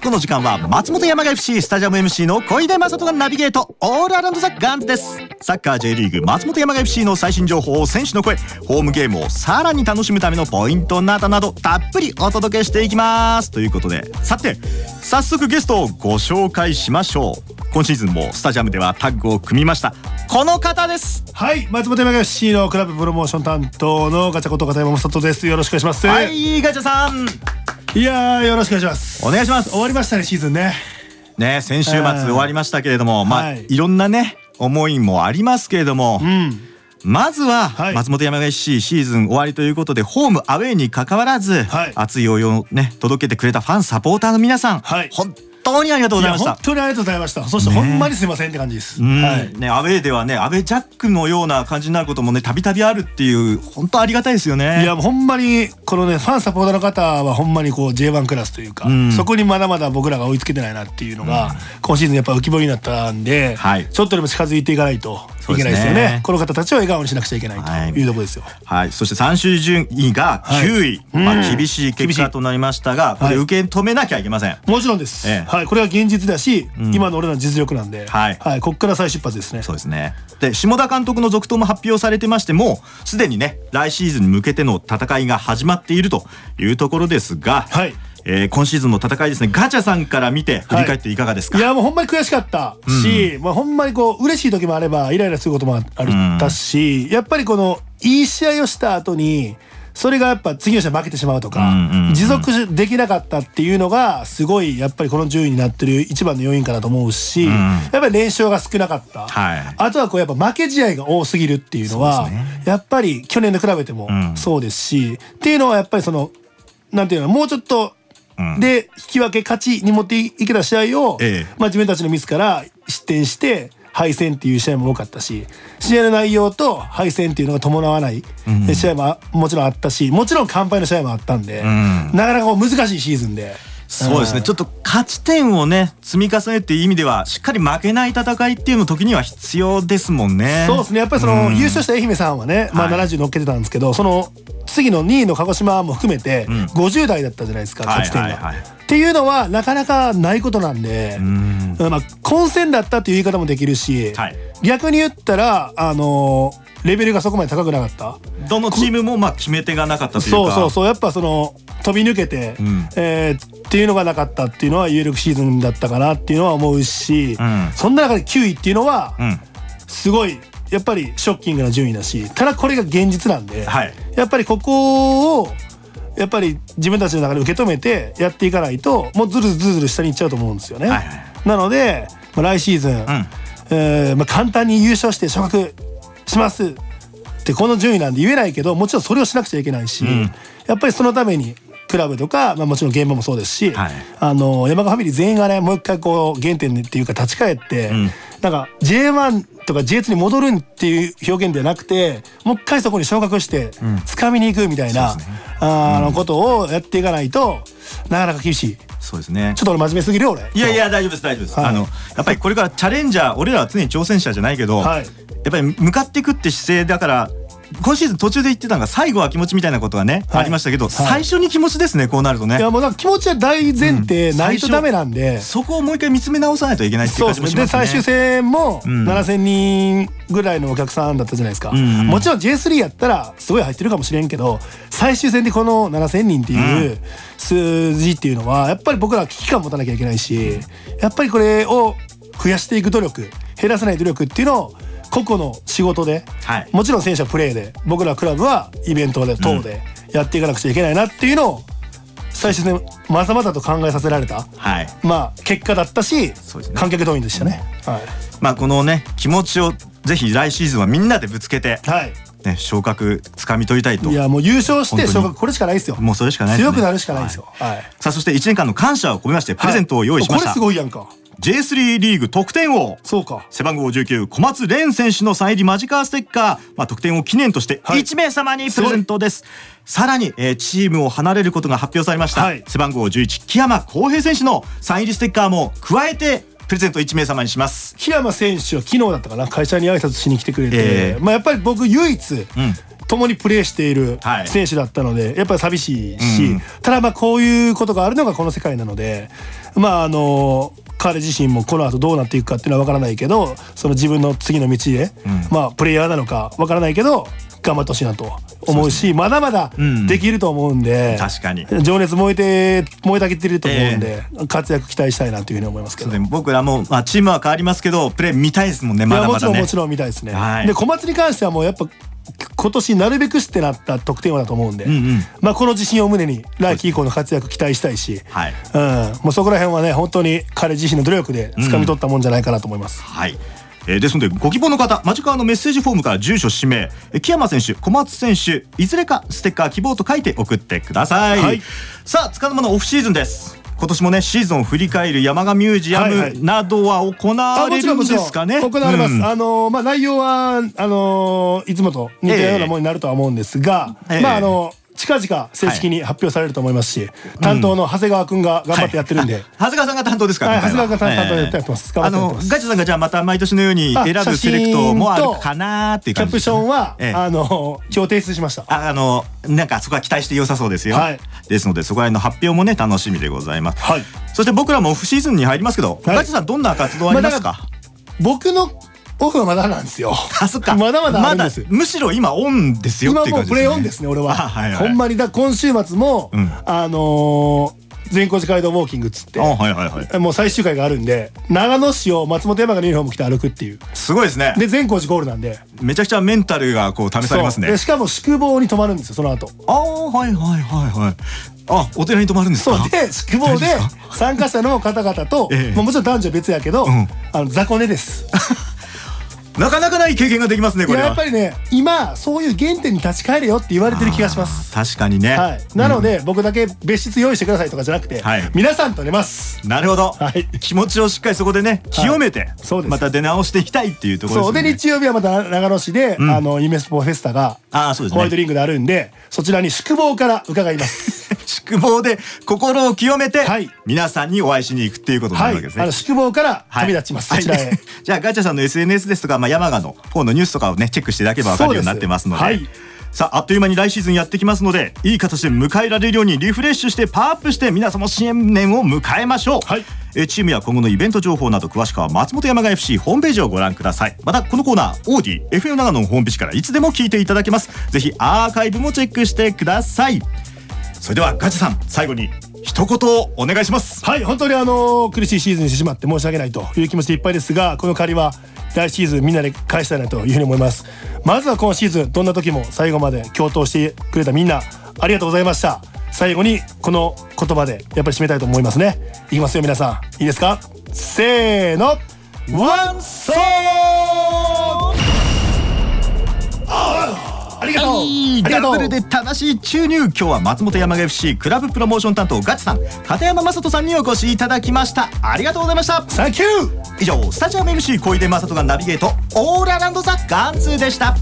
あこの時間は松本山雅 FC スタジアム MC の小出正人がナビゲート。オールアラウンドザガンズです。サッカー J リーグ松本山雅 FC の最新情報選手の声。ホームゲームをさらに楽しむためのポイントなどなどたっぷりお届けしていきます。ということで。さて早速ゲストをご紹介しましょう。今シーズンもスタジアムではタッグを組みました。この方です。はい松本山雅 FC のクラブプロモーション担当のガチャこと片山正人です。よろしくお願いします。はいガチャさんいやーよろしくお願いします。お願いします。終わりましたねシーズンね。ね先週末終わりましたけれども、まあ、はい。いろんなね思いもありますけれども、うん。まずははい。松本山雅 FC シーズン終わりということでホームアウェーに関わらず、はい。熱い応援をね届けてくれたファンサポーターの皆さん、はい。本当にありがとうございました。や本。当にありがとうございました。そしてほんまにすいませんって感じです、うん。はい。ね、アウェーではねアウェージャックのような感じになることもねたびたびあるっていう本当ありがたいですよね。いやほんまにこのねファンサポーターの方はほんまにこう J1 クラスというか、うん。そこにまだまだ僕らが追いつけてないなっていうのが、今シーズンやっぱ浮き彫りになったんで、はい。ちょっとでも近づいていかないといけないですよね。ねこの方たちを笑顔にしなくちゃいけないはい。というところですよ。はい、そして最終順位が9位、はい。まあ、うん。厳しい結果となりましたが、これはい。受け止めなきゃいけません。もちろんです、ええ。はい、これは現実だし、ん。今の俺らの実力なんで、はい。ここから再出発ですね。そうですね。で、下田監督の続投も発表されてましても、すでにね、来シーズンに向けての戦いが始まっているというところですが、はいえー今シーズンの戦いですね、ガチャさんから見て振り返っていかがですか、いやもうほんまに悔しかったし、まあ、ほんまにこう嬉しい時もあればイライラすることもあったし、やっぱりこのいい試合をした後にそれがやっぱ次の試合負けてしまうとか、うんうんうん持続できなかったっていうのがすごいやっぱりこの順位になってる一番の要因かなと思うし、ん。やっぱり連勝が少なかった、はい。あとはこうやっぱ負け試合が多すぎるっていうのはね。やっぱり去年と比べてもん。そうですし、っていうのはやっぱりそのなんていうのもうちょっとうんで引き分け勝ちに持っていけた試合を、ええ。まあ、自分たちのミスから失点して敗戦っていう試合も多かったし試合の内容と敗戦っていうのが伴わない試合もあもちろんあったしもちろん完敗の試合もあったんで、ん。なかなか難しいシーズンで。そうですね、ちょっと勝ち点をね、積み重ねっていう意味では、しっかり負けない戦いっていうの時には必要ですもんね。そうですね。やっぱりその、優勝した愛媛さんはね、まあ、はい70乗っけてたんですけどその次の2位の鹿児島も含めてん。50代だったじゃないですか、はい勝ち点が、はいはいっていうのはなかなかないことなんで、ん。まあ、混戦だったっていう言い方もできるし、はい。逆に言ったら、あのレベルがそこまで高くなかった。どのチームもまあ決め手がなかったというか。そうそうそう。やっぱその飛び抜けて、ん。えーっていうのがなかったっていうのは有力シーズンだったかなっていうのは思うし、ん。そんな中で9位っていうのはうん。すごいやっぱりショッキングな順位だしただこれが現実なんで、はい。やっぱりここをやっぱり自分たちの中で受け止めてやっていかないともうずるずるずる下に行っちゃうと思うんですよね。はいはい。なので、まあ、来シーズン、ん。えーまあ、簡単に優勝して昇格しますってこの順位なんで言えないけどもちろんそれをしなくちゃいけないし、ん。やっぱりそのためにクラブとか、まあ、もちろん現場もそうですし、はい。あの山川ファミリー全員がねもう一回こう原点っていうか立ち返って、ん。なんか J1 とか J2 に戻るっていう表現ではなくてもう一回そこに昇格して掴みに行くみたいな、あのことをやっていかないとなかなか厳しい。そうですね。ちょっと俺真面目すぎるよ俺。いやいや大丈夫です大丈夫です、はい。あのやっぱりこれからチャレンジャー俺らは常に挑戦者じゃないけど、はい。やっぱり向かっていくって姿勢だから今シーズン途中で言ってたのが最後は気持ちみたいなことがね、はい。ありましたけど、はい。最初に気持ちですねこうなるとね。いやもうなんか気持ちは大前提ないとダメなんで、そこをもう一回見つめ直さないといけないっていう感じもしますね。で最終戦もん。7,000人ぐらいのお客さんだったじゃないですか、んうんもちろん J3 やったらすごい入ってるかもしれんけど最終戦でこの7,000人っていう数字っていうのはやっぱり僕らは危機感持たなきゃいけないしやっぱりこれを増やしていく努力減らさない努力っていうのを個々の仕事で、はいもちろん選手はプレーで僕らクラブはイベントで等でやっていかなくちゃいけないなっていうのを最終戦まざまざと考えさせられた、はいまあ結果だったし、ね観客動員でしたね。はい。まあこのね気持ちをぜひ来シーズンはみんなでぶつけて、はい。ね、昇格つかみ取りたいといやもう優勝して昇格これしかないですよ。もうそれしかないね強くなるしかないですよ。はい。さあそして1年間の感謝を込めましてプレゼントを用意しました、これすごいやんか。J3 リーグ得点王。そうか。背番号19小松蓮選手のサイン入りマジカーステッカー、まあ、得点を記念としてはい。1名様にプレゼントです、さらに、えーチームを離れることが発表されました、はい。背番号11木山浩平選手のサイン入りステッカーも加えてプレゼント1名様にします。木山選手は昨日だったかな。会社に挨拶しに来てくれて、ええまあやっぱり僕唯一、共にプレーしているはい。選手だったので、やっぱり寂しいし、うん。ただまあこういうことがあるのがこの世界なのでまああの彼自身もこの後どうなっていくかっていうのは分からないけどその自分の次の道で、まあプレイヤーなのか分からないけど頑張ってほしいなと思うしまだまだうん。できると思うんで、確かに。情熱燃えて燃えたぎってると思うんで、活躍期待したいなというふうに思いますけど。ね。僕らも、まあ、チームは変わりますけどプレー見たいですもんねいまだまだね。やもちろんもちろん見たいですね。はい。で小松に関してはもうやっぱ今年なるべくしてなった得点王だと思うんで、うんうん。まあこの自信を胸に来季以降の活躍期待したいし、はい。うん、もうそこら辺はね本当に彼自身の努力で掴み取ったもんじゃないかなと思います。はい。えーですのでご希望の方マジカワのメッセージフォームから住所氏名えー木山選手小松選手いずれかステッカー希望と書いて送ってください、はい。さあ塚の間のオフシーズンです今年もねシーズンを振り返る山賀ミュージアはいはい。ムなどは行われるんですかね、行われます。うん。あのーまあ内容はあのーいつもと似たようなものになるとは思うんですが、ええ。まああの近々正式に発表されると思いますし、担当の長谷川くんが頑張ってやってるんで、長谷川さんが担当ですから、長谷川が担当やってます。ええあのガチャさんがじゃあまた毎年のようにあ選ぶセレクトもあるかなーっていうキャプションは、ええ。あの今日提出しました。ああのなんかそこは期待して良さそうですよ、はい。ですのでそこら辺の発表もね楽しみでございます、はい。そして僕らもオフシーズンに入りますけど、はい。ガチさんどんな活動ありますか、僕のオフはまだなんですよ。あそっか。まだまだあるんです。むしろ今オンですよっ今もうプレイオンですね俺は。あはい。はいほんまに。だ今週末も、うん。あのー全国寺街道ウォーキングっつってあ。はいはいはい。もう最終回があるんで長野市を松本山がのユニフォーム着て歩くっていう。すごいですね。で全光寺ゴールなんで。めちゃくちゃメンタルがこう試されますね。しかも宿坊に泊まるんですよその後。ああはいはいはいはい。あお寺に泊まるんですか？そう。で宿坊で参加者の方々と、ええ。まあもちろん男女別やけど、ん。あの雑魚寝です なかなかない経験ができますねいこれは。ややっぱりね今そういう原点に立ち返れよって言われてる気がします。確かにね、はい、なので、僕だけ別室用意してくださいとかじゃなくて、はい。皆さんと寝ます。なるほど、はい。気持ちをしっかりそこでね清めて、そうです。また出直していきたいっていうところですそう。よねで日曜日はまた長野市で、あの夢スポフェスタがあーそうですね。ホワイトリングであるんでそちらに宿坊から伺います 宿坊で心を清めて、はい。皆さんにお会いしに行くっていうことになはいるわけですね。あの宿坊から旅立ちます、はい。はい。じゃあガチャさんの SNS ですとか、まあ、山賀の方のニュースとかをねチェックしていただければ分かるようになってますので。はい。さああっという間に来シーズンやってきますのでいい形で迎えられるようにリフレッシュしてパワーアップして皆様新年を迎えましょう、はい。えーチームや今後のイベント情報など詳しくは松本山雅 FC ホームページをご覧ください。またこのコーナーオーディ FM 長野のホームページからいつでも聞いていただけます。ぜひアーカイブもチェックしてくださいそれではガチャさん最後に一言をお願いします。はい本当にあの苦しいシーズンにしてしまって申し訳ないという気持ちでいっぱいですがこの借りは来シーズンみんなで返したいなというふうに思います。まずは今シーズンどんな時も最後まで共闘してくれたみんなありがとうございました。最後にこの言葉でやっぱり締めたいと思いますね。いきますよ皆さん。いいですか？せーの。ワンソありがとう、ダブルで正しい注入。今日は松本山雅 FC クラブプロモーション担当ガチさん片山雅人さんにお越しいただきました。ありがとうございました。サンキュー以上スタジアム MC 小出雅人がナビゲートオーラウンドザガンツーでした